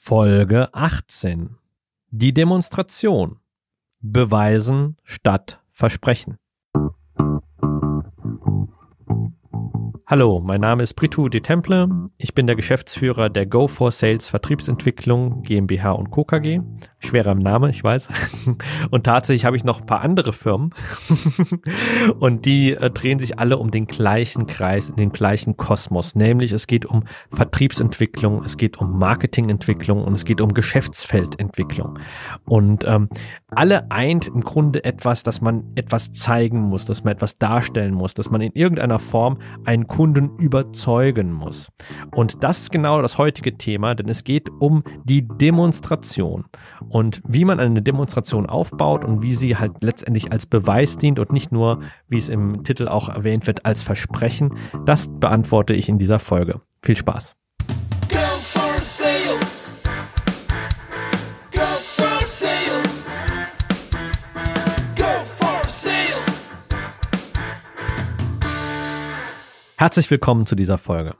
Folge 18. Die Demonstration. Beweisen statt Versprechen. Hallo, mein Name ist Pritu de Temple. Ich bin der Geschäftsführer der Go for Sales Vertriebsentwicklung GmbH und Co. KG. Schwerer Name, ich weiß. Und tatsächlich habe ich noch ein paar andere Firmen. Und die äh, drehen sich alle um den gleichen Kreis, in den gleichen Kosmos. Nämlich es geht um Vertriebsentwicklung, es geht um Marketingentwicklung und es geht um Geschäftsfeldentwicklung. Und ähm, alle eint im Grunde etwas, dass man etwas zeigen muss, dass man etwas darstellen muss, dass man in irgendeiner Form einen Kunden überzeugen muss. Und das ist genau das heutige Thema, denn es geht um die Demonstration und wie man eine Demonstration aufbaut und wie sie halt letztendlich als Beweis dient und nicht nur, wie es im Titel auch erwähnt wird, als Versprechen. Das beantworte ich in dieser Folge. Viel Spaß. Herzlich willkommen zu dieser Folge.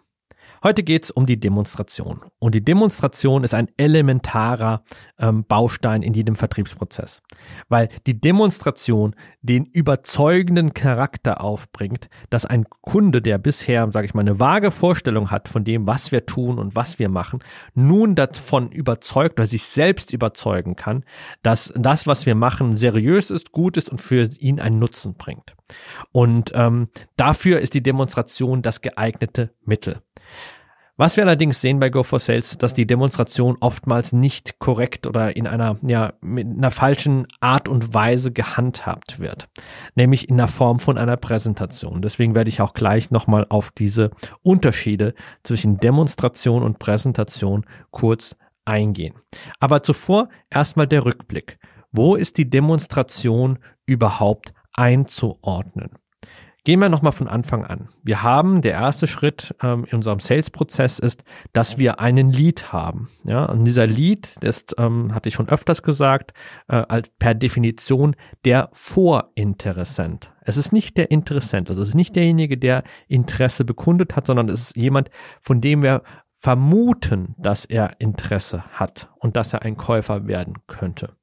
Heute geht's um die Demonstration. Und die Demonstration ist ein elementarer ähm, Baustein in jedem Vertriebsprozess. Weil die Demonstration den überzeugenden Charakter aufbringt, dass ein Kunde, der bisher, sage ich mal, eine vage Vorstellung hat von dem, was wir tun und was wir machen, nun davon überzeugt oder sich selbst überzeugen kann, dass das, was wir machen, seriös ist, gut ist und für ihn einen Nutzen bringt. Und ähm, dafür ist die Demonstration das geeignete Mittel. Was wir allerdings sehen bei Go for Sales, dass die Demonstration oftmals nicht korrekt oder in einer, ja, mit einer falschen Art und Weise gehandhabt wird. Nämlich in der Form von einer Präsentation. Deswegen werde ich auch gleich nochmal auf diese Unterschiede zwischen Demonstration und Präsentation kurz eingehen. Aber zuvor erstmal der Rückblick. Wo ist die Demonstration überhaupt einzuordnen? Gehen wir nochmal von Anfang an. Wir haben, der erste Schritt ähm, in unserem Sales-Prozess ist, dass wir einen Lead haben. Ja, und dieser Lead ist, ähm, hatte ich schon öfters gesagt, äh, als per Definition der Vorinteressent. Es ist nicht der Interessent, also es ist nicht derjenige, der Interesse bekundet hat, sondern es ist jemand, von dem wir vermuten, dass er Interesse hat und dass er ein Käufer werden könnte.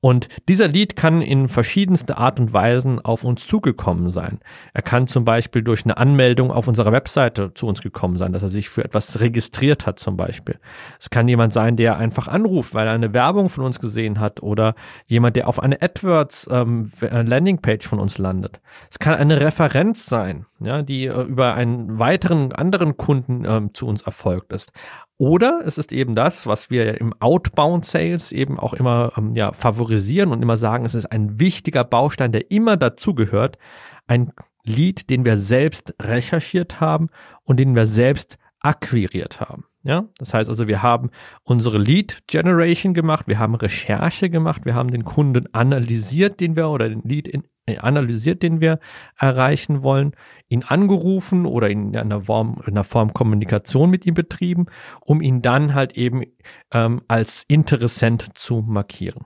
Und dieser Lead kann in verschiedenste Art und Weisen auf uns zugekommen sein. Er kann zum Beispiel durch eine Anmeldung auf unserer Webseite zu uns gekommen sein, dass er sich für etwas registriert hat zum Beispiel. Es kann jemand sein, der einfach anruft, weil er eine Werbung von uns gesehen hat oder jemand, der auf eine AdWords ähm, Landingpage von uns landet. Es kann eine Referenz sein, ja, die äh, über einen weiteren anderen Kunden ähm, zu uns erfolgt ist. Oder es ist eben das, was wir im Outbound Sales eben auch immer ähm, ja, favorisieren und immer sagen, es ist ein wichtiger Baustein, der immer dazugehört. Ein Lead, den wir selbst recherchiert haben und den wir selbst akquiriert haben. Ja, das heißt also, wir haben unsere Lead Generation gemacht, wir haben Recherche gemacht, wir haben den Kunden analysiert, den wir oder den Lead in, analysiert, den wir erreichen wollen, ihn angerufen oder in einer Form, in einer Form Kommunikation mit ihm betrieben, um ihn dann halt eben ähm, als Interessent zu markieren.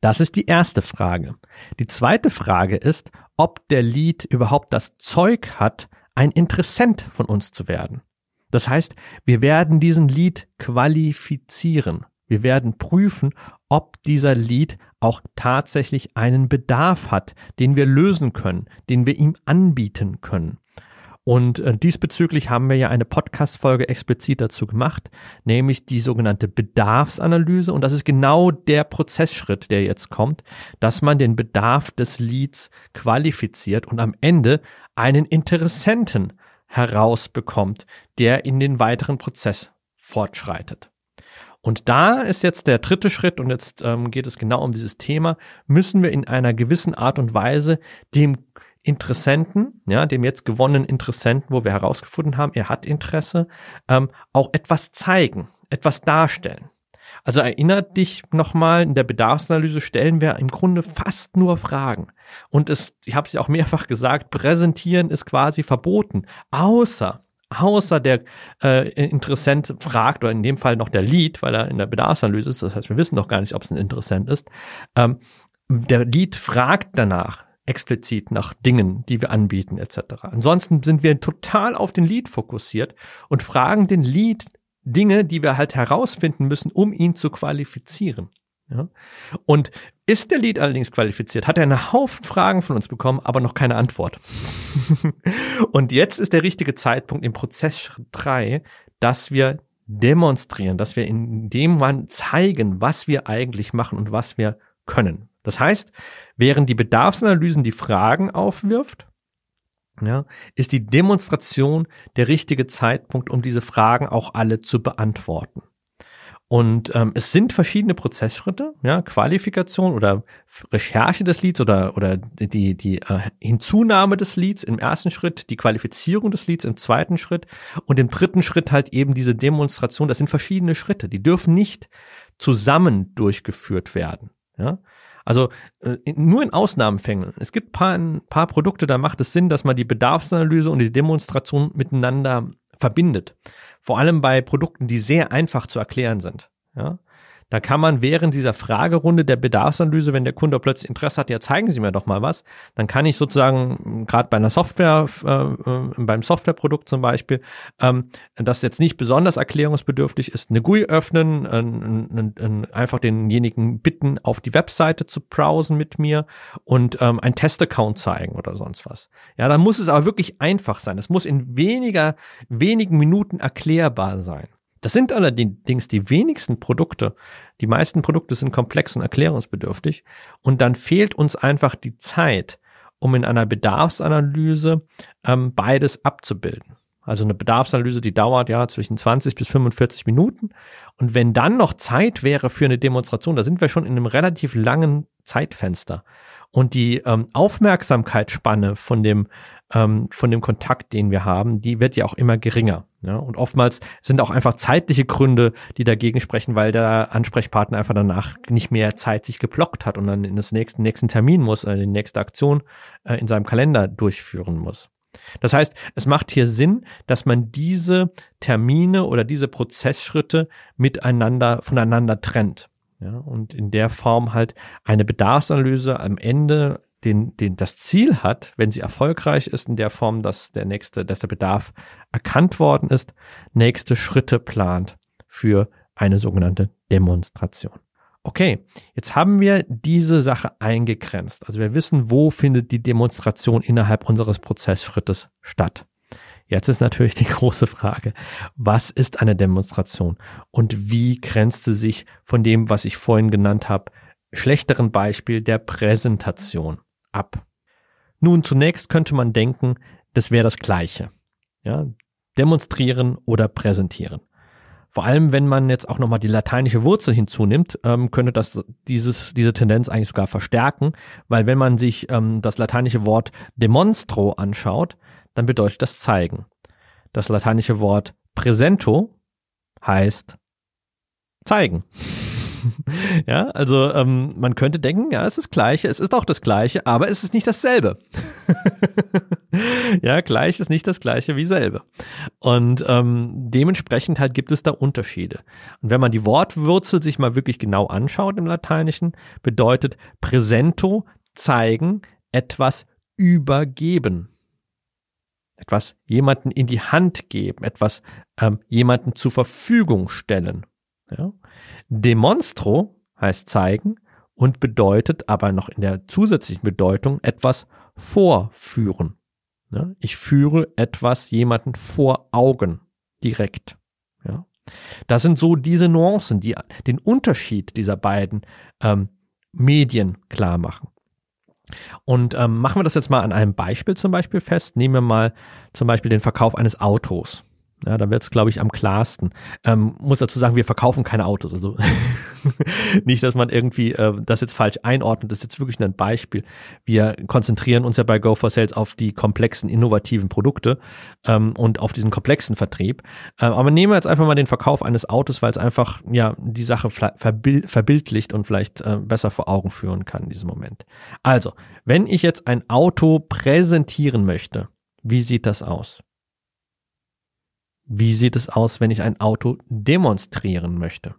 Das ist die erste Frage. Die zweite Frage ist, ob der Lead überhaupt das Zeug hat, ein Interessent von uns zu werden. Das heißt, wir werden diesen Lead qualifizieren. Wir werden prüfen, ob dieser Lead auch tatsächlich einen Bedarf hat, den wir lösen können, den wir ihm anbieten können. Und äh, diesbezüglich haben wir ja eine Podcast-Folge explizit dazu gemacht, nämlich die sogenannte Bedarfsanalyse. Und das ist genau der Prozessschritt, der jetzt kommt, dass man den Bedarf des Leads qualifiziert und am Ende einen Interessenten herausbekommt, der in den weiteren Prozess fortschreitet. Und da ist jetzt der dritte Schritt, und jetzt ähm, geht es genau um dieses Thema, müssen wir in einer gewissen Art und Weise dem Interessenten, ja, dem jetzt gewonnenen Interessenten, wo wir herausgefunden haben, er hat Interesse, ähm, auch etwas zeigen, etwas darstellen. Also erinnert dich nochmal, in der Bedarfsanalyse stellen wir im Grunde fast nur Fragen. Und es, ich habe es ja auch mehrfach gesagt, präsentieren ist quasi verboten, außer außer der äh, Interessent fragt, oder in dem Fall noch der Lead, weil er in der Bedarfsanalyse ist, das heißt, wir wissen doch gar nicht, ob es ein Interessent ist, ähm, der Lead fragt danach explizit nach Dingen, die wir anbieten etc. Ansonsten sind wir total auf den Lead fokussiert und fragen den Lead Dinge, die wir halt herausfinden müssen, um ihn zu qualifizieren. Ja? Und ist der Lead allerdings qualifiziert, hat er einen Haufen Fragen von uns bekommen, aber noch keine Antwort. und jetzt ist der richtige Zeitpunkt im Prozess Schritt 3, dass wir demonstrieren, dass wir in dem Moment zeigen, was wir eigentlich machen und was wir können. Das heißt, während die Bedarfsanalysen die Fragen aufwirft, ja, ist die Demonstration der richtige Zeitpunkt, um diese Fragen auch alle zu beantworten. Und ähm, es sind verschiedene Prozessschritte, ja, Qualifikation oder Recherche des Leads oder, oder die, die äh, Hinzunahme des Leads im ersten Schritt, die Qualifizierung des Leads im zweiten Schritt und im dritten Schritt halt eben diese Demonstration. Das sind verschiedene Schritte, die dürfen nicht zusammen durchgeführt werden. Ja? Also äh, nur in Ausnahmefällen. Es gibt paar, ein paar Produkte, da macht es Sinn, dass man die Bedarfsanalyse und die Demonstration miteinander verbindet. Vor allem bei Produkten, die sehr einfach zu erklären sind. Ja? Da kann man während dieser Fragerunde der Bedarfsanalyse, wenn der Kunde plötzlich Interesse hat, ja zeigen Sie mir doch mal was, dann kann ich sozusagen gerade bei einer Software, äh, äh, beim Softwareprodukt zum Beispiel, ähm, das jetzt nicht besonders erklärungsbedürftig ist, eine GUI öffnen, äh, äh, einfach denjenigen bitten, auf die Webseite zu browsen mit mir und ähm, ein Testaccount zeigen oder sonst was. Ja, dann muss es aber wirklich einfach sein. Es muss in weniger, wenigen Minuten erklärbar sein. Das sind allerdings die wenigsten Produkte. Die meisten Produkte sind komplex und erklärungsbedürftig. Und dann fehlt uns einfach die Zeit, um in einer Bedarfsanalyse ähm, beides abzubilden. Also eine Bedarfsanalyse, die dauert ja zwischen 20 bis 45 Minuten. Und wenn dann noch Zeit wäre für eine Demonstration, da sind wir schon in einem relativ langen Zeitfenster. Und die ähm, Aufmerksamkeitsspanne von dem, ähm, von dem Kontakt, den wir haben, die wird ja auch immer geringer. Ja, und oftmals sind auch einfach zeitliche Gründe, die dagegen sprechen, weil der Ansprechpartner einfach danach nicht mehr Zeit sich geblockt hat und dann in das nächste, nächsten Termin muss, oder die nächste Aktion äh, in seinem Kalender durchführen muss. Das heißt, es macht hier Sinn, dass man diese Termine oder diese Prozessschritte miteinander, voneinander trennt. Ja, und in der Form halt eine Bedarfsanalyse am Ende den, den das Ziel hat, wenn sie erfolgreich ist, in der Form, dass der nächste, dass der Bedarf erkannt worden ist, nächste Schritte plant für eine sogenannte Demonstration. Okay, jetzt haben wir diese Sache eingegrenzt. Also wir wissen, wo findet die Demonstration innerhalb unseres Prozessschrittes statt. Jetzt ist natürlich die große Frage, was ist eine Demonstration und wie grenzt sie sich von dem, was ich vorhin genannt habe, schlechteren Beispiel der Präsentation ab. Nun, zunächst könnte man denken, das wäre das Gleiche. Ja, demonstrieren oder präsentieren. Vor allem, wenn man jetzt auch nochmal die lateinische Wurzel hinzunimmt, ähm, könnte das dieses, diese Tendenz eigentlich sogar verstärken, weil wenn man sich ähm, das lateinische Wort demonstro anschaut, dann bedeutet das zeigen. Das lateinische Wort presento heißt zeigen. ja, also ähm, man könnte denken, ja, es ist das Gleiche, es ist auch das Gleiche, aber es ist nicht dasselbe. ja, gleich ist nicht das Gleiche wie selbe. Und ähm, dementsprechend halt gibt es da Unterschiede. Und wenn man die Wortwurzel sich mal wirklich genau anschaut im Lateinischen, bedeutet presento zeigen, etwas übergeben etwas jemanden in die Hand geben, etwas ähm, jemanden zur Verfügung stellen. Ja? Demonstro heißt zeigen und bedeutet aber noch in der zusätzlichen Bedeutung etwas vorführen. Ja, ich führe etwas jemanden vor Augen direkt. Das sind so diese Nuancen, die den Unterschied dieser beiden ähm, Medien klar machen. Und ähm, machen wir das jetzt mal an einem Beispiel zum Beispiel fest. Nehmen wir mal zum Beispiel den Verkauf eines Autos. Ja, da wird es, glaube ich, am klarsten. Ähm, muss dazu sagen, wir verkaufen keine Autos. Also nicht, dass man irgendwie äh, das jetzt falsch einordnet. Das ist jetzt wirklich nur ein Beispiel. Wir konzentrieren uns ja bei Go for Sales auf die komplexen, innovativen Produkte ähm, und auf diesen komplexen Vertrieb. Ähm, aber nehmen wir jetzt einfach mal den Verkauf eines Autos, weil es einfach ja die Sache verbild verbildlicht und vielleicht äh, besser vor Augen führen kann in diesem Moment. Also, wenn ich jetzt ein Auto präsentieren möchte, wie sieht das aus? Wie sieht es aus, wenn ich ein Auto demonstrieren möchte?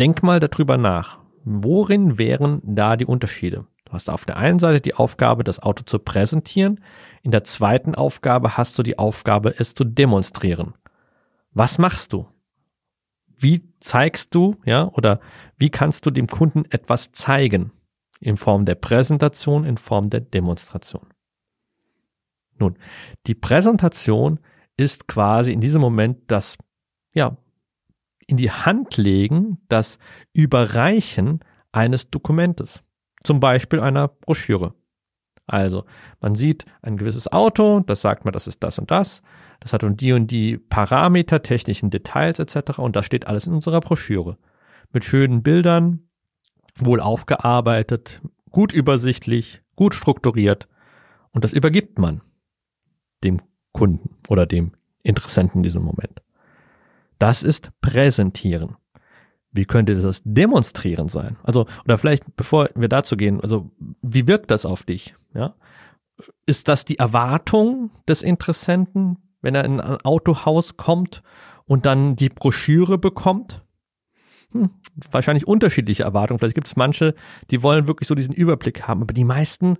Denk mal darüber nach. Worin wären da die Unterschiede? Du hast auf der einen Seite die Aufgabe, das Auto zu präsentieren. In der zweiten Aufgabe hast du die Aufgabe, es zu demonstrieren. Was machst du? wie zeigst du, ja, oder wie kannst du dem Kunden etwas zeigen? In Form der Präsentation, in Form der Demonstration. Nun, die Präsentation ist quasi in diesem Moment das, ja, in die Hand legen, das Überreichen eines Dokumentes. Zum Beispiel einer Broschüre. Also, man sieht ein gewisses Auto, das sagt man, das ist das und das, das hat und die und die Parameter, technischen Details etc. Und das steht alles in unserer Broschüre. Mit schönen Bildern, wohl aufgearbeitet, gut übersichtlich, gut strukturiert. Und das übergibt man dem Kunden oder dem Interessenten in diesem Moment. Das ist Präsentieren. Wie könnte das Demonstrieren sein? Also, oder vielleicht, bevor wir dazu gehen, also, wie wirkt das auf dich? Ja? Ist das die Erwartung des Interessenten, wenn er in ein Autohaus kommt und dann die Broschüre bekommt? Hm, wahrscheinlich unterschiedliche Erwartungen. Vielleicht gibt es manche, die wollen wirklich so diesen Überblick haben, aber die meisten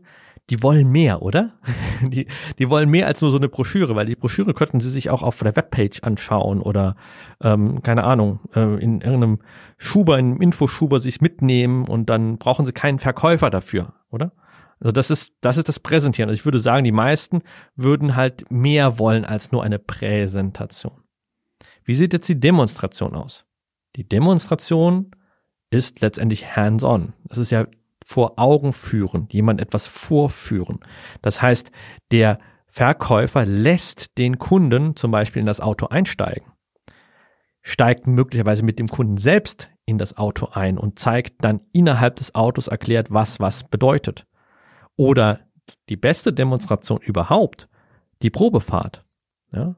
die wollen mehr, oder? Die, die wollen mehr als nur so eine Broschüre, weil die Broschüre könnten sie sich auch auf der Webpage anschauen oder, ähm, keine Ahnung, äh, in irgendeinem Schuber, in einem Infoschuber sich mitnehmen und dann brauchen sie keinen Verkäufer dafür, oder? Also das ist, das ist das Präsentieren. Also ich würde sagen, die meisten würden halt mehr wollen als nur eine Präsentation. Wie sieht jetzt die Demonstration aus? Die Demonstration ist letztendlich hands-on. Das ist ja vor Augen führen, jemand etwas vorführen. Das heißt, der Verkäufer lässt den Kunden zum Beispiel in das Auto einsteigen, steigt möglicherweise mit dem Kunden selbst in das Auto ein und zeigt dann innerhalb des Autos erklärt, was was bedeutet. Oder die beste Demonstration überhaupt, die Probefahrt. Ja?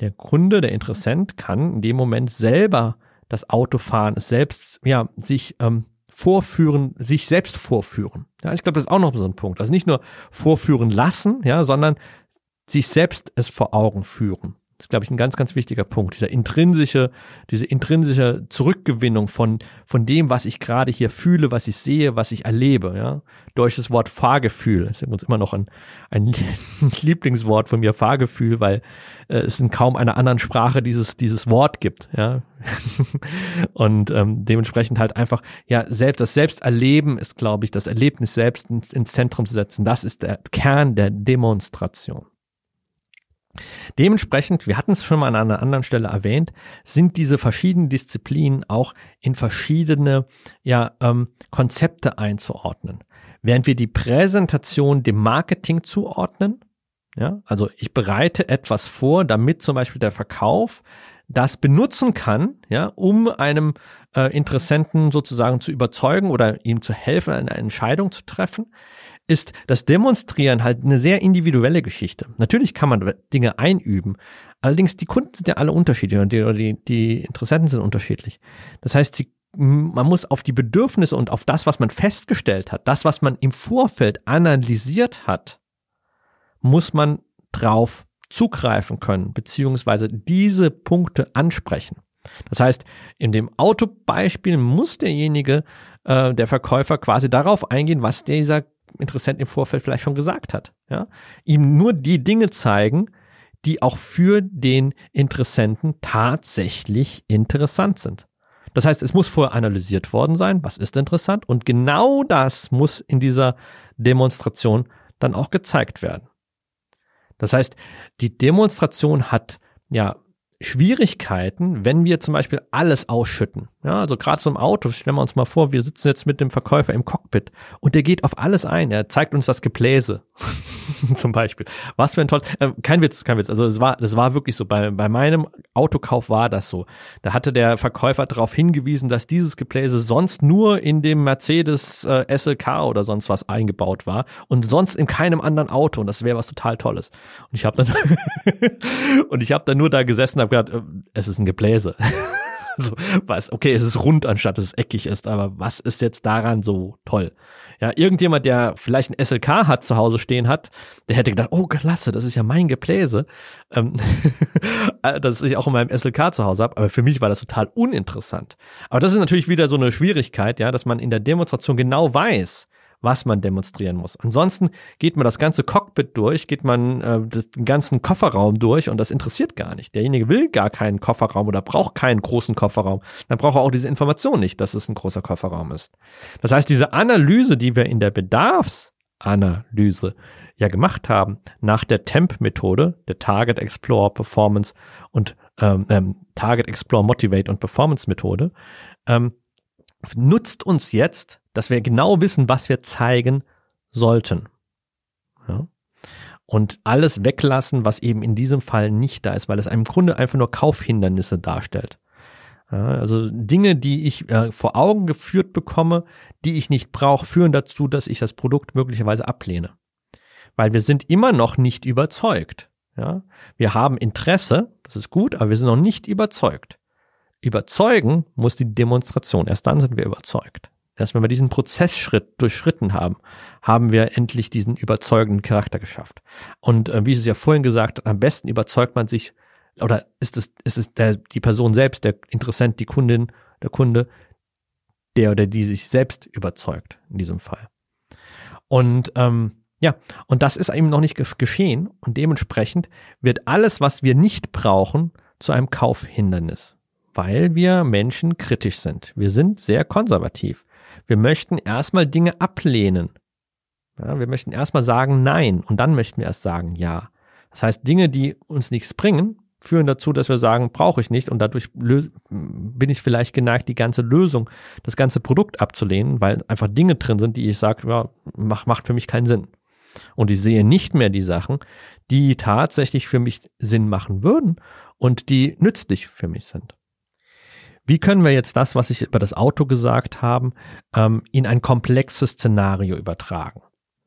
Der Kunde, der Interessent kann in dem Moment selber das Auto fahren, selbst ja sich ähm, vorführen, sich selbst vorführen. Ja, ich glaube, das ist auch noch so ein Punkt. Also nicht nur vorführen lassen, ja, sondern sich selbst es vor Augen führen. Das ist, glaube ich, ein ganz, ganz wichtiger Punkt. Dieser intrinsische, diese intrinsische Zurückgewinnung von, von dem, was ich gerade hier fühle, was ich sehe, was ich erlebe, ja. Durch das Wort Fahrgefühl. Das ist uns immer noch ein, ein Lieblingswort von mir, Fahrgefühl, weil äh, es in kaum einer anderen Sprache dieses, dieses Wort gibt, ja. Und ähm, dementsprechend halt einfach, ja, selbst das Selbsterleben ist, glaube ich, das Erlebnis selbst ins, ins Zentrum zu setzen. Das ist der Kern der Demonstration. Dementsprechend, wir hatten es schon mal an einer anderen Stelle erwähnt, sind diese verschiedenen Disziplinen auch in verschiedene ja, ähm, Konzepte einzuordnen. Während wir die Präsentation dem Marketing zuordnen, ja, also ich bereite etwas vor, damit zum Beispiel der Verkauf das benutzen kann, ja, um einem äh, Interessenten sozusagen zu überzeugen oder ihm zu helfen, eine Entscheidung zu treffen, ist das Demonstrieren halt eine sehr individuelle Geschichte. Natürlich kann man Dinge einüben, allerdings die Kunden sind ja alle unterschiedlich und die, die, die Interessenten sind unterschiedlich. Das heißt, sie, man muss auf die Bedürfnisse und auf das, was man festgestellt hat, das, was man im Vorfeld analysiert hat, muss man drauf zugreifen können, beziehungsweise diese Punkte ansprechen. Das heißt, in dem Autobeispiel muss derjenige, äh, der Verkäufer quasi darauf eingehen, was dieser Interessent im Vorfeld vielleicht schon gesagt hat. Ja? Ihm nur die Dinge zeigen, die auch für den Interessenten tatsächlich interessant sind. Das heißt, es muss vorher analysiert worden sein, was ist interessant und genau das muss in dieser Demonstration dann auch gezeigt werden. Das heißt, die Demonstration hat ja Schwierigkeiten, wenn wir zum Beispiel alles ausschütten. Ja, also gerade im Auto, stellen wir uns mal vor, wir sitzen jetzt mit dem Verkäufer im Cockpit und der geht auf alles ein. Er zeigt uns das Gebläse zum Beispiel. Was für ein tolles, äh, kein Witz, kein Witz. Also es war, das war wirklich so. Bei, bei meinem Autokauf war das so. Da hatte der Verkäufer darauf hingewiesen, dass dieses Gebläse sonst nur in dem Mercedes äh, SLK oder sonst was eingebaut war und sonst in keinem anderen Auto. Und das wäre was total Tolles. Und ich habe dann und ich habe dann nur da gesessen, habe gedacht, äh, es ist ein Gebläse. also, was, okay, es ist rund, anstatt dass es eckig ist, aber was ist jetzt daran so toll? Ja, irgendjemand, der vielleicht ein SLK hat, zu Hause stehen hat, der hätte gedacht, oh, klasse, das ist ja mein Gebläse, ähm, das ich auch in meinem SLK zu Hause habe, aber für mich war das total uninteressant. Aber das ist natürlich wieder so eine Schwierigkeit, ja, dass man in der Demonstration genau weiß, was man demonstrieren muss. Ansonsten geht man das ganze Cockpit durch, geht man äh, das, den ganzen Kofferraum durch und das interessiert gar nicht. Derjenige will gar keinen Kofferraum oder braucht keinen großen Kofferraum. Dann braucht er auch diese Information nicht, dass es ein großer Kofferraum ist. Das heißt, diese Analyse, die wir in der Bedarfsanalyse ja gemacht haben, nach der TEMP-Methode, der Target Explore Performance und ähm, ähm, Target Explore Motivate und Performance Methode, ähm, nutzt uns jetzt, dass wir genau wissen, was wir zeigen sollten. Ja? Und alles weglassen, was eben in diesem Fall nicht da ist, weil es im Grunde einfach nur Kaufhindernisse darstellt. Ja, also Dinge, die ich äh, vor Augen geführt bekomme, die ich nicht brauche, führen dazu, dass ich das Produkt möglicherweise ablehne. Weil wir sind immer noch nicht überzeugt. Ja? Wir haben Interesse, das ist gut, aber wir sind noch nicht überzeugt. Überzeugen muss die Demonstration. Erst dann sind wir überzeugt. Erst wenn wir diesen Prozessschritt durchschritten haben, haben wir endlich diesen überzeugenden Charakter geschafft. Und äh, wie es ja vorhin gesagt hat, am besten überzeugt man sich, oder ist es, ist es der, die Person selbst, der Interessent, die Kundin, der Kunde, der oder die sich selbst überzeugt in diesem Fall. Und ähm, ja, und das ist eben noch nicht geschehen und dementsprechend wird alles, was wir nicht brauchen, zu einem Kaufhindernis weil wir Menschen kritisch sind. Wir sind sehr konservativ. Wir möchten erstmal Dinge ablehnen. Ja, wir möchten erstmal sagen Nein und dann möchten wir erst sagen Ja. Das heißt, Dinge, die uns nichts bringen, führen dazu, dass wir sagen, brauche ich nicht und dadurch bin ich vielleicht geneigt, die ganze Lösung, das ganze Produkt abzulehnen, weil einfach Dinge drin sind, die ich sage, ja, mach, macht für mich keinen Sinn. Und ich sehe nicht mehr die Sachen, die tatsächlich für mich Sinn machen würden und die nützlich für mich sind. Wie können wir jetzt das, was ich über das Auto gesagt habe, ähm, in ein komplexes Szenario übertragen?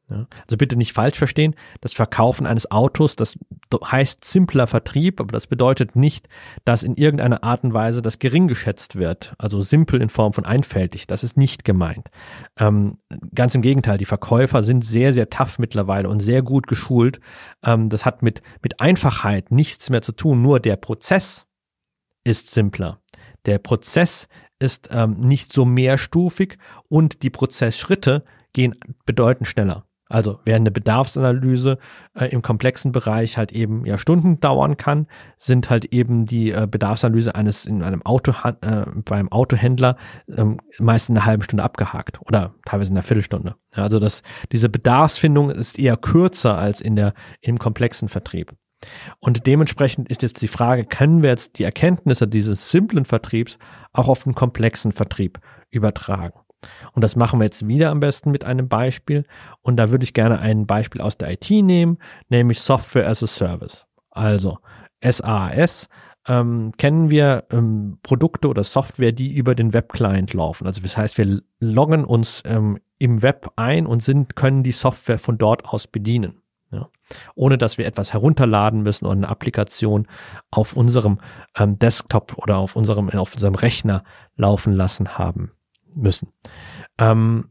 Ja, also bitte nicht falsch verstehen, das Verkaufen eines Autos, das heißt simpler Vertrieb, aber das bedeutet nicht, dass in irgendeiner Art und Weise das gering geschätzt wird, also simpel in Form von einfältig, das ist nicht gemeint. Ähm, ganz im Gegenteil, die Verkäufer sind sehr, sehr tough mittlerweile und sehr gut geschult. Ähm, das hat mit, mit Einfachheit nichts mehr zu tun, nur der Prozess ist simpler. Der Prozess ist ähm, nicht so mehrstufig und die Prozessschritte gehen bedeutend schneller. Also während eine Bedarfsanalyse äh, im komplexen Bereich halt eben ja Stunden dauern kann, sind halt eben die äh, Bedarfsanalyse eines in einem Auto äh, beim Autohändler ähm, meist in einer halben Stunde abgehakt oder teilweise in einer Viertelstunde. Ja, also das diese Bedarfsfindung ist eher kürzer als in der im komplexen Vertrieb. Und dementsprechend ist jetzt die Frage, können wir jetzt die Erkenntnisse dieses simplen Vertriebs auch auf den komplexen Vertrieb übertragen? Und das machen wir jetzt wieder am besten mit einem Beispiel. Und da würde ich gerne ein Beispiel aus der IT nehmen, nämlich Software as a Service. Also SaaS ähm, kennen wir ähm, Produkte oder Software, die über den Webclient laufen. Also das heißt, wir loggen uns ähm, im Web ein und sind, können die Software von dort aus bedienen. Ohne dass wir etwas herunterladen müssen oder eine Applikation auf unserem ähm, Desktop oder auf unserem, auf unserem Rechner laufen lassen haben müssen. Ähm,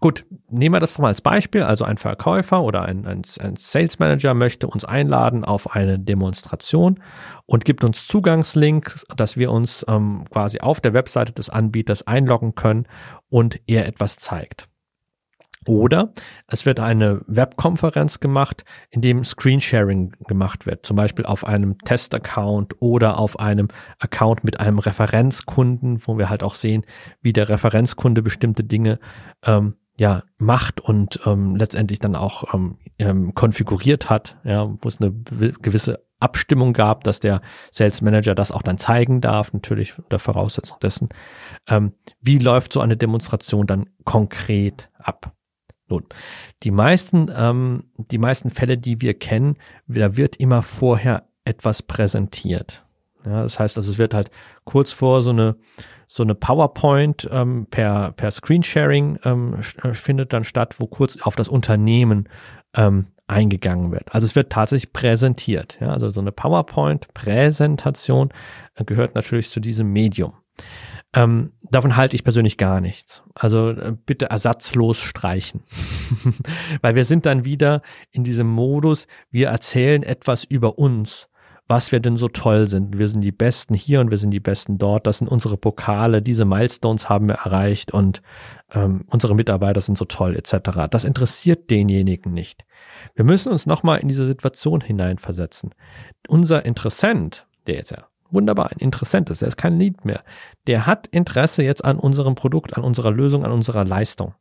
gut, nehmen wir das doch mal als Beispiel. Also ein Verkäufer oder ein, ein, ein Sales Manager möchte uns einladen auf eine Demonstration und gibt uns Zugangslinks, dass wir uns ähm, quasi auf der Webseite des Anbieters einloggen können und er etwas zeigt. Oder es wird eine Webkonferenz gemacht, in dem Screensharing gemacht wird, zum Beispiel auf einem Test-Account oder auf einem Account mit einem Referenzkunden, wo wir halt auch sehen, wie der Referenzkunde bestimmte Dinge ähm, ja macht und ähm, letztendlich dann auch ähm, ähm, konfiguriert hat, ja, wo es eine gewisse Abstimmung gab, dass der Sales Manager das auch dann zeigen darf, natürlich unter Voraussetzung dessen. Ähm, wie läuft so eine Demonstration dann konkret ab? Nun, die meisten, ähm, die meisten Fälle, die wir kennen, da wird immer vorher etwas präsentiert. Ja, das heißt, also es wird halt kurz vor so eine so eine PowerPoint ähm, per per Screensharing ähm, äh, findet dann statt, wo kurz auf das Unternehmen ähm, eingegangen wird. Also es wird tatsächlich präsentiert. Ja, also so eine PowerPoint-Präsentation äh, gehört natürlich zu diesem Medium. Ähm, davon halte ich persönlich gar nichts. Also äh, bitte ersatzlos streichen. Weil wir sind dann wieder in diesem Modus, wir erzählen etwas über uns, was wir denn so toll sind. Wir sind die Besten hier und wir sind die Besten dort. Das sind unsere Pokale, diese Milestones haben wir erreicht und ähm, unsere Mitarbeiter sind so toll etc. Das interessiert denjenigen nicht. Wir müssen uns nochmal in diese Situation hineinversetzen. Unser Interessent, der jetzt ja wunderbar ein Interessent ist, der ist kein Lied mehr, der hat Interesse jetzt an unserem Produkt, an unserer Lösung, an unserer Leistung.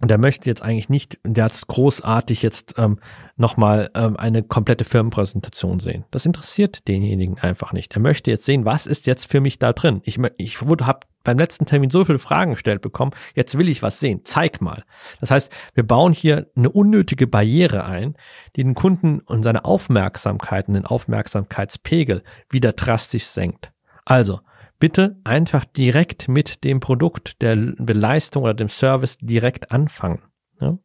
Und der möchte jetzt eigentlich nicht, der hat großartig jetzt ähm, nochmal ähm, eine komplette Firmenpräsentation sehen. Das interessiert denjenigen einfach nicht. Er möchte jetzt sehen, was ist jetzt für mich da drin. Ich, ich habe beim letzten Termin so viele Fragen gestellt bekommen, jetzt will ich was sehen. Zeig mal. Das heißt, wir bauen hier eine unnötige Barriere ein, die den Kunden und seine Aufmerksamkeit und den Aufmerksamkeitspegel wieder drastisch senkt. Also, bitte einfach direkt mit dem Produkt, der Leistung oder dem Service direkt anfangen. Ja?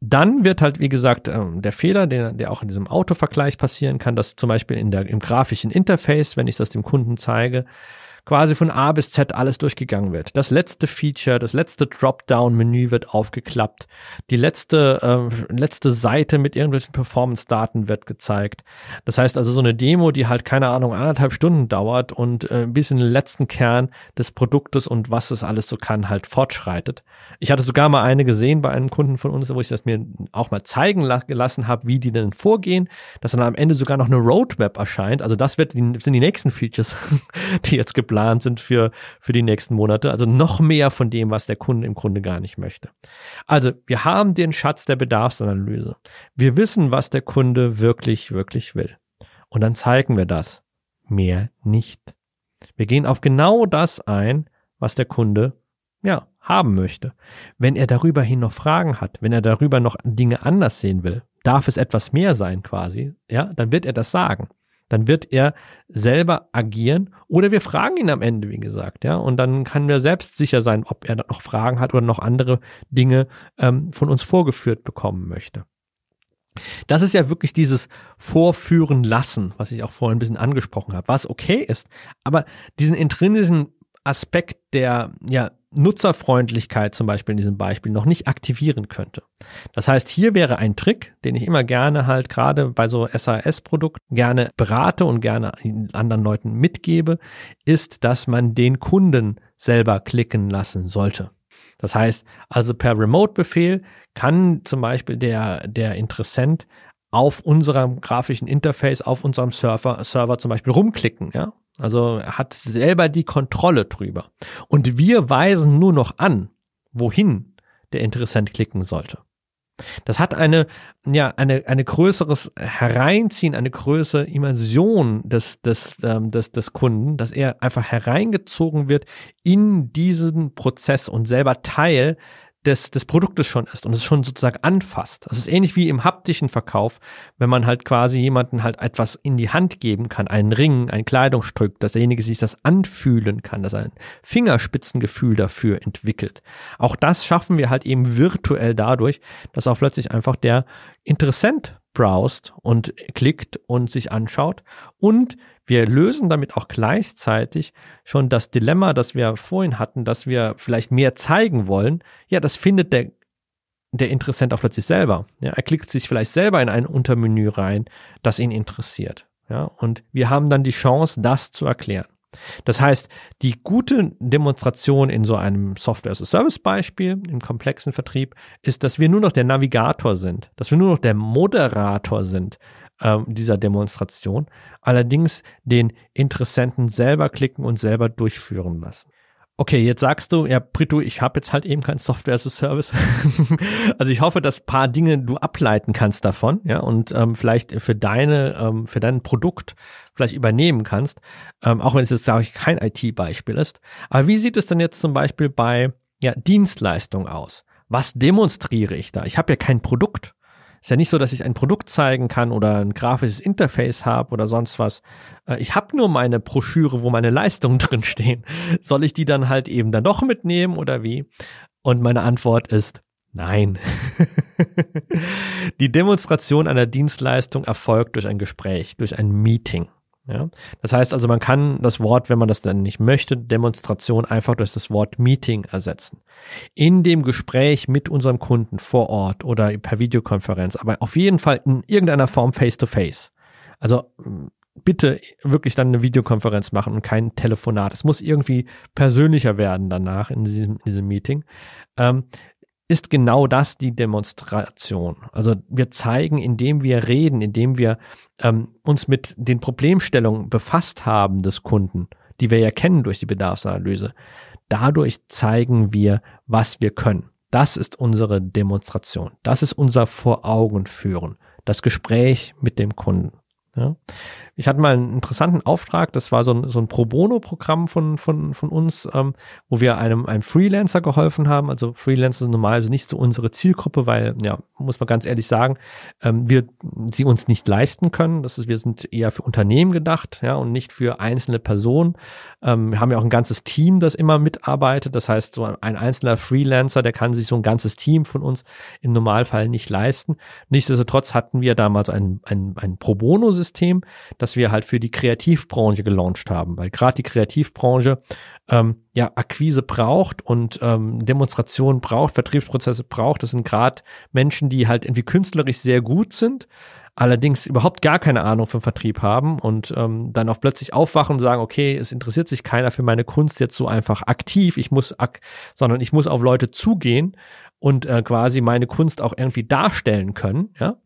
Dann wird halt, wie gesagt, ähm, der Fehler, der, der auch in diesem Autovergleich passieren kann, dass zum Beispiel in der, im grafischen Interface, wenn ich das dem Kunden zeige, quasi von A bis Z alles durchgegangen wird. Das letzte Feature, das letzte Dropdown-Menü wird aufgeklappt. Die letzte, äh, letzte Seite mit irgendwelchen Performance-Daten wird gezeigt. Das heißt also so eine Demo, die halt keine Ahnung anderthalb Stunden dauert und äh, bis in den letzten Kern des Produktes und was es alles so kann halt fortschreitet. Ich hatte sogar mal eine gesehen bei einem Kunden von uns, wo ich das mir auch mal zeigen gelassen habe, wie die denn vorgehen, dass dann am Ende sogar noch eine Roadmap erscheint. Also das wird, sind die nächsten Features, die jetzt geplant geplant sind für, für die nächsten Monate. Also noch mehr von dem, was der Kunde im Grunde gar nicht möchte. Also wir haben den Schatz der Bedarfsanalyse. Wir wissen, was der Kunde wirklich, wirklich will. Und dann zeigen wir das. Mehr nicht. Wir gehen auf genau das ein, was der Kunde, ja, haben möchte. Wenn er darüber hin noch Fragen hat, wenn er darüber noch Dinge anders sehen will, darf es etwas mehr sein quasi, ja, dann wird er das sagen dann wird er selber agieren oder wir fragen ihn am Ende, wie gesagt, ja, und dann kann er selbst sicher sein, ob er noch Fragen hat oder noch andere Dinge ähm, von uns vorgeführt bekommen möchte. Das ist ja wirklich dieses Vorführen lassen, was ich auch vorhin ein bisschen angesprochen habe, was okay ist, aber diesen intrinsischen Aspekt der ja Nutzerfreundlichkeit zum Beispiel in diesem Beispiel noch nicht aktivieren könnte. Das heißt, hier wäre ein Trick, den ich immer gerne halt gerade bei so SAS-Produkten gerne berate und gerne anderen Leuten mitgebe, ist, dass man den Kunden selber klicken lassen sollte. Das heißt, also per Remote-Befehl kann zum Beispiel der, der Interessent auf unserem grafischen Interface, auf unserem Server, Server zum Beispiel rumklicken, ja. Also er hat selber die Kontrolle drüber. Und wir weisen nur noch an, wohin der Interessent klicken sollte. Das hat eine, ja, eine, eine größeres Hereinziehen, eine größere Immersion des, des, ähm, des, des Kunden, dass er einfach hereingezogen wird in diesen Prozess und selber Teil des, des Produktes schon ist und es schon sozusagen anfasst. Das ist ähnlich wie im haptischen Verkauf, wenn man halt quasi jemanden halt etwas in die Hand geben kann, einen Ring, ein Kleidungsstück, dass derjenige sich das anfühlen kann, dass er ein Fingerspitzengefühl dafür entwickelt. Auch das schaffen wir halt eben virtuell dadurch, dass auch plötzlich einfach der Interessent browst und klickt und sich anschaut und wir lösen damit auch gleichzeitig schon das Dilemma, das wir vorhin hatten, dass wir vielleicht mehr zeigen wollen. Ja, das findet der, der Interessent auch plötzlich selber. Ja, er klickt sich vielleicht selber in ein Untermenü rein, das ihn interessiert. Ja, und wir haben dann die Chance, das zu erklären. Das heißt, die gute Demonstration in so einem Software-as-a-Service-Beispiel im komplexen Vertrieb ist, dass wir nur noch der Navigator sind, dass wir nur noch der Moderator sind ähm, dieser Demonstration, allerdings den Interessenten selber klicken und selber durchführen lassen. Okay, jetzt sagst du, ja, Brito, ich habe jetzt halt eben kein Software as a Service. also ich hoffe, dass paar Dinge du ableiten kannst davon, ja, und ähm, vielleicht für deine, ähm, für dein Produkt vielleicht übernehmen kannst, ähm, auch wenn es jetzt, sage ich, kein IT-Beispiel ist. Aber wie sieht es denn jetzt zum Beispiel bei ja, Dienstleistung aus? Was demonstriere ich da? Ich habe ja kein Produkt. Ist ja nicht so, dass ich ein Produkt zeigen kann oder ein grafisches Interface habe oder sonst was. Äh, ich habe nur meine Broschüre, wo meine Leistungen drin stehen. Soll ich die dann halt eben dann doch mitnehmen oder wie? Und meine Antwort ist nein. die Demonstration einer Dienstleistung erfolgt durch ein Gespräch, durch ein Meeting. Ja? Das heißt also, man kann das Wort, wenn man das dann nicht möchte, Demonstration einfach durch das Wort Meeting ersetzen. In dem Gespräch mit unserem Kunden vor Ort oder per Videokonferenz, aber auf jeden Fall in irgendeiner Form face to face. Also bitte wirklich dann eine Videokonferenz machen und kein Telefonat. Es muss irgendwie persönlicher werden danach in diesem, in diesem Meeting. Ähm, ist genau das die Demonstration. Also wir zeigen, indem wir reden, indem wir ähm, uns mit den Problemstellungen befasst haben des Kunden, die wir ja kennen durch die Bedarfsanalyse. Dadurch zeigen wir, was wir können. Das ist unsere Demonstration. Das ist unser Vor Augen führen. Das Gespräch mit dem Kunden. Ja. Ich hatte mal einen interessanten Auftrag, das war so ein, so ein Pro Bono-Programm von, von, von uns, ähm, wo wir einem, einem Freelancer geholfen haben. Also Freelancer sind normal also nicht so unsere Zielgruppe, weil, ja, muss man ganz ehrlich sagen, ähm, wir sie uns nicht leisten können. Das ist, wir sind eher für Unternehmen gedacht, ja, und nicht für einzelne Personen. Ähm, wir haben ja auch ein ganzes Team, das immer mitarbeitet. Das heißt, so ein einzelner Freelancer, der kann sich so ein ganzes Team von uns im Normalfall nicht leisten. Nichtsdestotrotz hatten wir damals ein, ein, ein Pro Bono-System, dass wir halt für die Kreativbranche gelauncht haben, weil gerade die Kreativbranche ähm, ja Akquise braucht und ähm, Demonstration braucht, Vertriebsprozesse braucht. Das sind gerade Menschen, die halt irgendwie künstlerisch sehr gut sind, allerdings überhaupt gar keine Ahnung vom Vertrieb haben und ähm, dann auch plötzlich aufwachen und sagen, okay, es interessiert sich keiner für meine Kunst jetzt so einfach aktiv, ich muss, ak sondern ich muss auf Leute zugehen und äh, quasi meine Kunst auch irgendwie darstellen können, ja.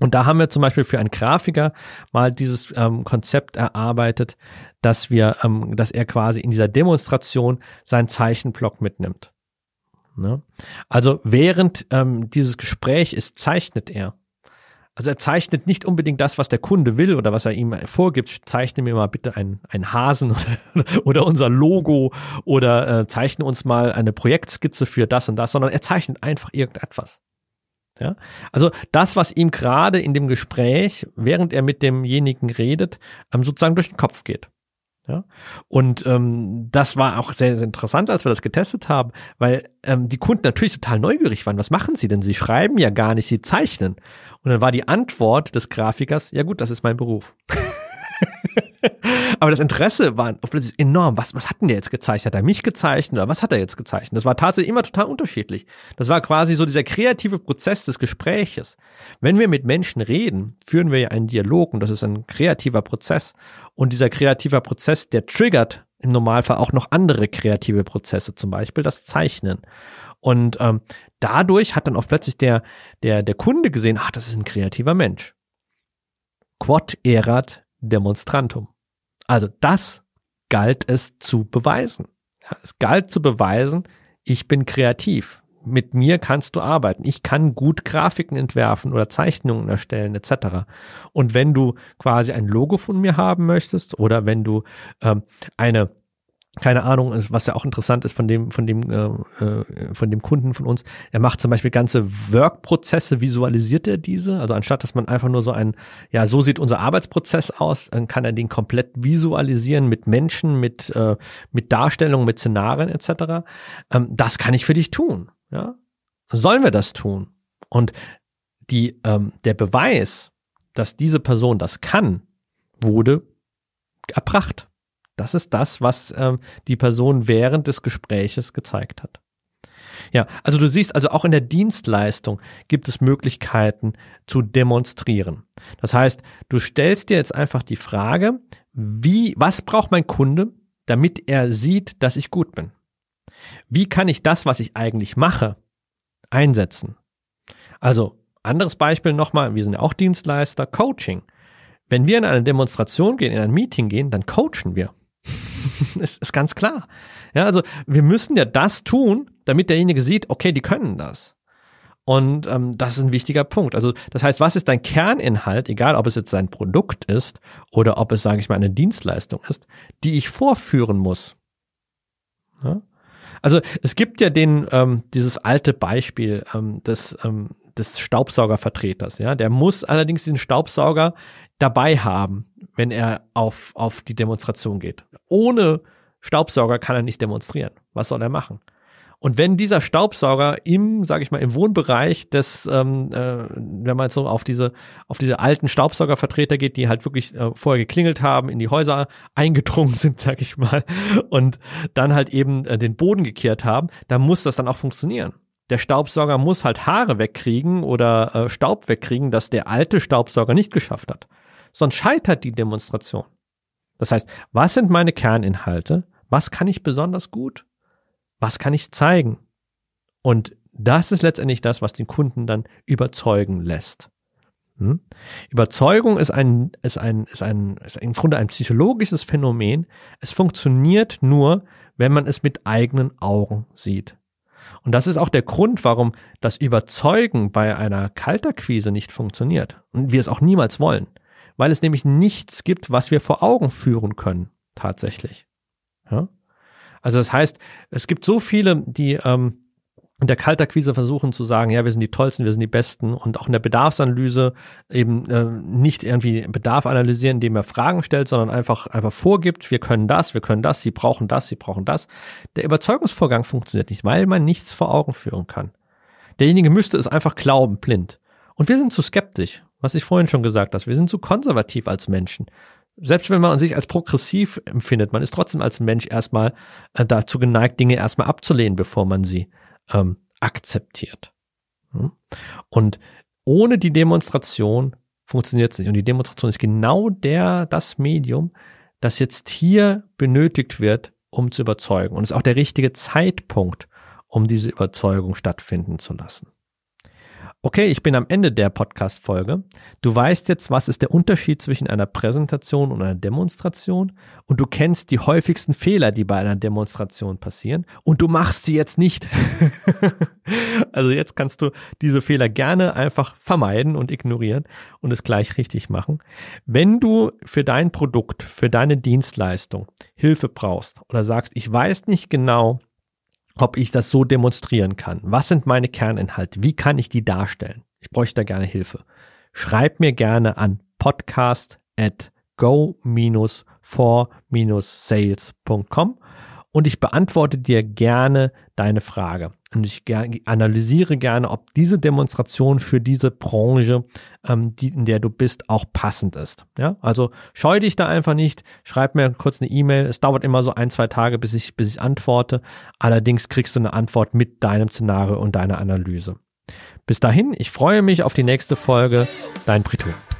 Und da haben wir zum Beispiel für einen Grafiker mal dieses ähm, Konzept erarbeitet, dass wir, ähm, dass er quasi in dieser Demonstration seinen Zeichenblock mitnimmt. Ne? Also während ähm, dieses Gespräch ist, zeichnet er. Also er zeichnet nicht unbedingt das, was der Kunde will oder was er ihm vorgibt. Zeichne mir mal bitte einen, einen Hasen oder, unser Logo oder äh, zeichne uns mal eine Projektskizze für das und das, sondern er zeichnet einfach irgendetwas. Ja? Also das, was ihm gerade in dem Gespräch, während er mit demjenigen redet, ähm, sozusagen durch den Kopf geht. Ja? Und ähm, das war auch sehr, sehr interessant, als wir das getestet haben, weil ähm, die Kunden natürlich total neugierig waren. Was machen sie denn? Sie schreiben ja gar nicht, sie zeichnen. Und dann war die Antwort des Grafikers, ja gut, das ist mein Beruf. Aber das Interesse war plötzlich enorm. Was, was hat denn der jetzt gezeichnet? Hat er mich gezeichnet oder was hat er jetzt gezeichnet? Das war tatsächlich immer total unterschiedlich. Das war quasi so dieser kreative Prozess des Gespräches. Wenn wir mit Menschen reden, führen wir ja einen Dialog und das ist ein kreativer Prozess. Und dieser kreative Prozess, der triggert im Normalfall auch noch andere kreative Prozesse, zum Beispiel das Zeichnen. Und ähm, dadurch hat dann auch plötzlich der, der, der Kunde gesehen, ach, das ist ein kreativer Mensch. Quod erat demonstrantum. Also das galt es zu beweisen. Ja, es galt zu beweisen, ich bin kreativ. Mit mir kannst du arbeiten. Ich kann gut Grafiken entwerfen oder Zeichnungen erstellen etc. Und wenn du quasi ein Logo von mir haben möchtest oder wenn du ähm, eine keine Ahnung, was ja auch interessant ist von dem, von dem, äh, äh, von dem Kunden von uns. Er macht zum Beispiel ganze Workprozesse, visualisiert er diese. Also anstatt, dass man einfach nur so ein, ja, so sieht unser Arbeitsprozess aus, dann kann er den komplett visualisieren mit Menschen, mit, äh, mit Darstellungen, mit Szenarien etc. Ähm, das kann ich für dich tun. Ja, sollen wir das tun? Und die, ähm, der Beweis, dass diese Person das kann, wurde erbracht. Das ist das, was ähm, die Person während des Gespräches gezeigt hat. Ja, also du siehst, also auch in der Dienstleistung gibt es Möglichkeiten zu demonstrieren. Das heißt, du stellst dir jetzt einfach die Frage, wie, was braucht mein Kunde, damit er sieht, dass ich gut bin? Wie kann ich das, was ich eigentlich mache, einsetzen? Also, anderes Beispiel nochmal, wir sind ja auch Dienstleister, Coaching. Wenn wir in eine Demonstration gehen, in ein Meeting gehen, dann coachen wir. ist, ist ganz klar. Ja, also wir müssen ja das tun, damit derjenige sieht, okay, die können das. Und ähm, das ist ein wichtiger Punkt. Also das heißt, was ist dein Kerninhalt, egal ob es jetzt ein Produkt ist oder ob es, sage ich mal, eine Dienstleistung ist, die ich vorführen muss. Ja? Also es gibt ja den ähm, dieses alte Beispiel ähm, des ähm, des Staubsaugervertreters. Ja, der muss allerdings diesen Staubsauger dabei haben, wenn er auf, auf die Demonstration geht. Ohne Staubsauger kann er nicht demonstrieren. Was soll er machen? Und wenn dieser Staubsauger im, sage ich mal, im Wohnbereich des, ähm, äh, wenn man jetzt so auf diese, auf diese alten Staubsaugervertreter geht, die halt wirklich äh, vorher geklingelt haben, in die Häuser eingedrungen sind, sag ich mal, und dann halt eben äh, den Boden gekehrt haben, dann muss das dann auch funktionieren. Der Staubsauger muss halt Haare wegkriegen oder äh, Staub wegkriegen, dass der alte Staubsauger nicht geschafft hat sonst scheitert die Demonstration. Das heißt, was sind meine Kerninhalte? Was kann ich besonders gut? Was kann ich zeigen? Und das ist letztendlich das, was den Kunden dann überzeugen lässt. Hm? Überzeugung ist ein, ist ein, ist ein, ist im Grunde ein psychologisches Phänomen. Es funktioniert nur, wenn man es mit eigenen Augen sieht. Und das ist auch der Grund, warum das Überzeugen bei einer Kalterquise nicht funktioniert. Und wir es auch niemals wollen. Weil es nämlich nichts gibt, was wir vor Augen führen können, tatsächlich. Ja? Also das heißt, es gibt so viele, die ähm, in der Kaltakquise versuchen zu sagen, ja, wir sind die Tollsten, wir sind die Besten und auch in der Bedarfsanalyse eben äh, nicht irgendwie Bedarf analysieren, indem er Fragen stellt, sondern einfach einfach vorgibt, wir können das, wir können das, sie brauchen das, sie brauchen das. Der Überzeugungsvorgang funktioniert nicht, weil man nichts vor Augen führen kann. Derjenige müsste es einfach glauben, blind. Und wir sind zu skeptisch, was ich vorhin schon gesagt habe. Wir sind zu konservativ als Menschen. Selbst wenn man sich als progressiv empfindet, man ist trotzdem als Mensch erstmal äh, dazu geneigt, Dinge erstmal abzulehnen, bevor man sie ähm, akzeptiert. Hm? Und ohne die Demonstration funktioniert es nicht. Und die Demonstration ist genau der, das Medium, das jetzt hier benötigt wird, um zu überzeugen. Und ist auch der richtige Zeitpunkt, um diese Überzeugung stattfinden zu lassen. Okay, ich bin am Ende der Podcast-Folge. Du weißt jetzt, was ist der Unterschied zwischen einer Präsentation und einer Demonstration und du kennst die häufigsten Fehler, die bei einer Demonstration passieren und du machst sie jetzt nicht. also jetzt kannst du diese Fehler gerne einfach vermeiden und ignorieren und es gleich richtig machen. Wenn du für dein Produkt, für deine Dienstleistung Hilfe brauchst oder sagst, ich weiß nicht genau, ob ich das so demonstrieren kann. Was sind meine Kerninhalte? Wie kann ich die darstellen? Ich bräuchte da gerne Hilfe. Schreib mir gerne an podcast at go-for-sales.com und ich beantworte dir gerne deine Frage. Und ich analysiere gerne, ob diese Demonstration für diese Branche, ähm, die, in der du bist, auch passend ist. Ja, also scheu dich da einfach nicht, schreib mir kurz eine E-Mail. Es dauert immer so ein, zwei Tage, bis ich, bis ich antworte. Allerdings kriegst du eine Antwort mit deinem Szenario und deiner Analyse. Bis dahin, ich freue mich auf die nächste Folge. Dein. Go